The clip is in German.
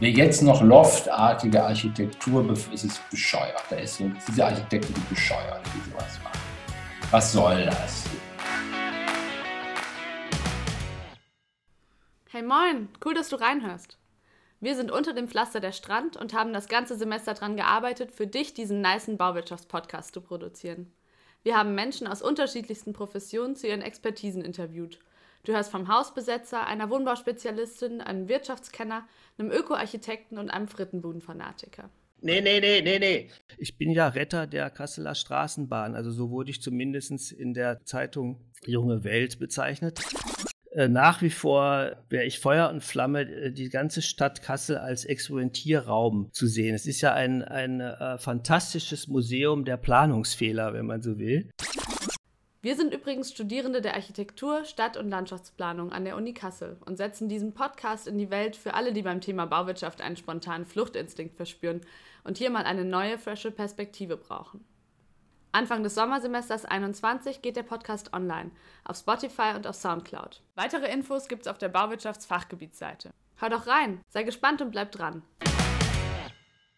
Wer jetzt noch loftartige Architektur, ist es bescheuert. Da ist diese Architekten sind bescheuert, die sowas machen. Was soll das? Hey moin, cool, dass du reinhörst. Wir sind unter dem Pflaster der Strand und haben das ganze Semester daran gearbeitet, für dich diesen niceen Bauwirtschaftspodcast zu produzieren. Wir haben Menschen aus unterschiedlichsten Professionen zu ihren Expertisen interviewt Du hörst vom Hausbesetzer, einer Wohnbauspezialistin, einem Wirtschaftskenner, einem Ökoarchitekten und einem Frittenbudenfanatiker. Nee, nee, nee, nee, nee. Ich bin ja Retter der Kasseler Straßenbahn. Also so wurde ich zumindest in der Zeitung Junge Welt bezeichnet. Äh, nach wie vor wäre ich Feuer und Flamme, äh, die ganze Stadt Kassel als Experimentierraum zu sehen. Es ist ja ein, ein äh, fantastisches Museum der Planungsfehler, wenn man so will. Wir sind übrigens Studierende der Architektur, Stadt- und Landschaftsplanung an der Uni Kassel und setzen diesen Podcast in die Welt für alle, die beim Thema Bauwirtschaft einen spontanen Fluchtinstinkt verspüren und hier mal eine neue, frische Perspektive brauchen. Anfang des Sommersemesters 21 geht der Podcast online, auf Spotify und auf Soundcloud. Weitere Infos gibt's auf der Bauwirtschaftsfachgebietsseite. Hör doch rein, sei gespannt und bleib dran.